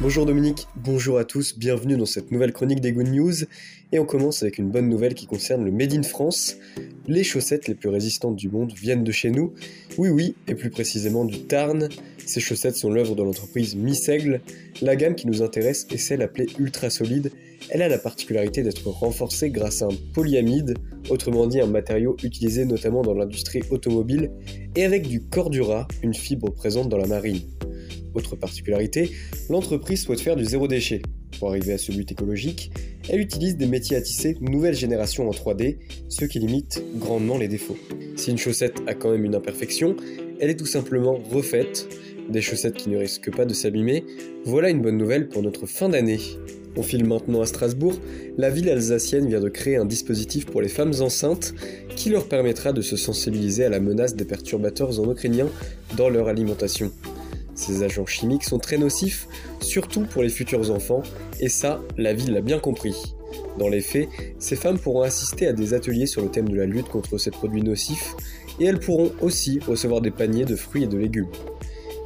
Bonjour Dominique, bonjour à tous, bienvenue dans cette nouvelle chronique des Good News. Et on commence avec une bonne nouvelle qui concerne le Made in France. Les chaussettes les plus résistantes du monde viennent de chez nous. Oui oui, et plus précisément du Tarn. Ces chaussettes sont l'œuvre de l'entreprise Missègle. La gamme qui nous intéresse est celle appelée Ultra Solide. Elle a la particularité d'être renforcée grâce à un polyamide, autrement dit un matériau utilisé notamment dans l'industrie automobile, et avec du cordura, une fibre présente dans la marine. Autre particularité, l'entreprise souhaite faire du zéro déchet. Pour arriver à ce but écologique, elle utilise des métiers à tisser nouvelle génération en 3D, ce qui limite grandement les défauts. Si une chaussette a quand même une imperfection, elle est tout simplement refaite, des chaussettes qui ne risquent pas de s'abîmer, voilà une bonne nouvelle pour notre fin d'année. On file maintenant à Strasbourg, la ville alsacienne vient de créer un dispositif pour les femmes enceintes qui leur permettra de se sensibiliser à la menace des perturbateurs endocriniens dans leur alimentation. Ces agents chimiques sont très nocifs, surtout pour les futurs enfants, et ça, la ville l'a bien compris. Dans les faits, ces femmes pourront assister à des ateliers sur le thème de la lutte contre ces produits nocifs, et elles pourront aussi recevoir des paniers de fruits et de légumes.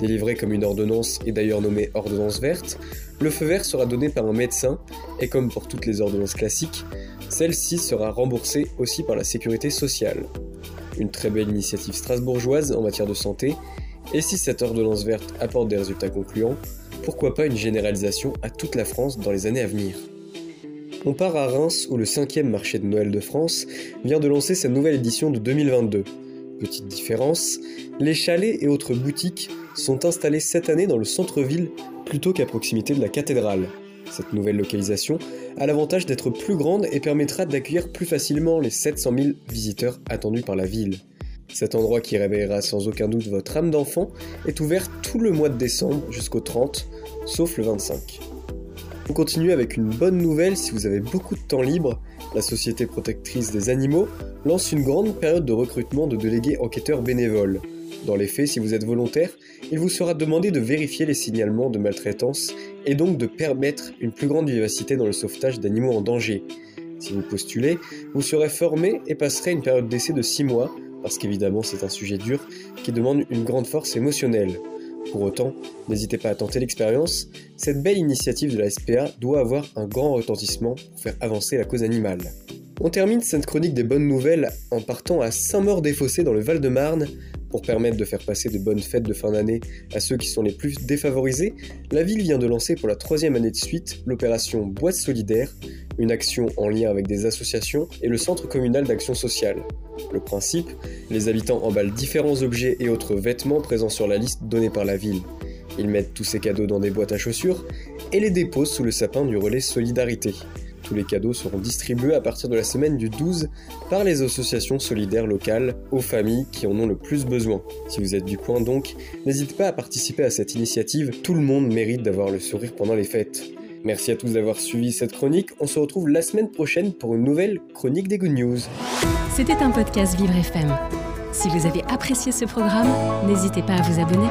Délivré comme une ordonnance et d'ailleurs nommée ordonnance verte, le feu vert sera donné par un médecin, et comme pour toutes les ordonnances classiques, celle-ci sera remboursée aussi par la sécurité sociale. Une très belle initiative strasbourgeoise en matière de santé, et si cette ordonnance verte apporte des résultats concluants, pourquoi pas une généralisation à toute la France dans les années à venir? On part à Reims où le 5e marché de Noël de France vient de lancer sa nouvelle édition de 2022. Petite différence, les chalets et autres boutiques sont installés cette année dans le centre-ville plutôt qu'à proximité de la cathédrale. Cette nouvelle localisation a l'avantage d'être plus grande et permettra d'accueillir plus facilement les 700 000 visiteurs attendus par la ville. Cet endroit qui réveillera sans aucun doute votre âme d'enfant est ouvert tout le mois de décembre jusqu'au 30, sauf le 25. On continue avec une bonne nouvelle si vous avez beaucoup de temps libre. La Société protectrice des animaux lance une grande période de recrutement de délégués enquêteurs bénévoles. Dans les faits, si vous êtes volontaire, il vous sera demandé de vérifier les signalements de maltraitance et donc de permettre une plus grande vivacité dans le sauvetage d'animaux en danger. Si vous postulez, vous serez formé et passerez une période d'essai de 6 mois parce qu'évidemment c'est un sujet dur qui demande une grande force émotionnelle. Pour autant, n'hésitez pas à tenter l'expérience, cette belle initiative de la SPA doit avoir un grand retentissement pour faire avancer la cause animale. On termine cette chronique des bonnes nouvelles en partant à Saint-Maur-des-Fossés dans le Val-de-Marne. Pour permettre de faire passer de bonnes fêtes de fin d'année à ceux qui sont les plus défavorisés, la ville vient de lancer pour la troisième année de suite l'opération Boîte solidaire, une action en lien avec des associations et le Centre communal d'action sociale. Le principe, les habitants emballent différents objets et autres vêtements présents sur la liste donnée par la ville. Ils mettent tous ces cadeaux dans des boîtes à chaussures et les déposent sous le sapin du relais Solidarité. Tous les cadeaux seront distribués à partir de la semaine du 12 par les associations solidaires locales aux familles qui en ont le plus besoin. Si vous êtes du coin donc, n'hésitez pas à participer à cette initiative, tout le monde mérite d'avoir le sourire pendant les fêtes. Merci à tous d'avoir suivi cette chronique. On se retrouve la semaine prochaine pour une nouvelle chronique des Good News. C'était un podcast Vivre FM. Si vous avez apprécié ce programme, n'hésitez pas à vous abonner.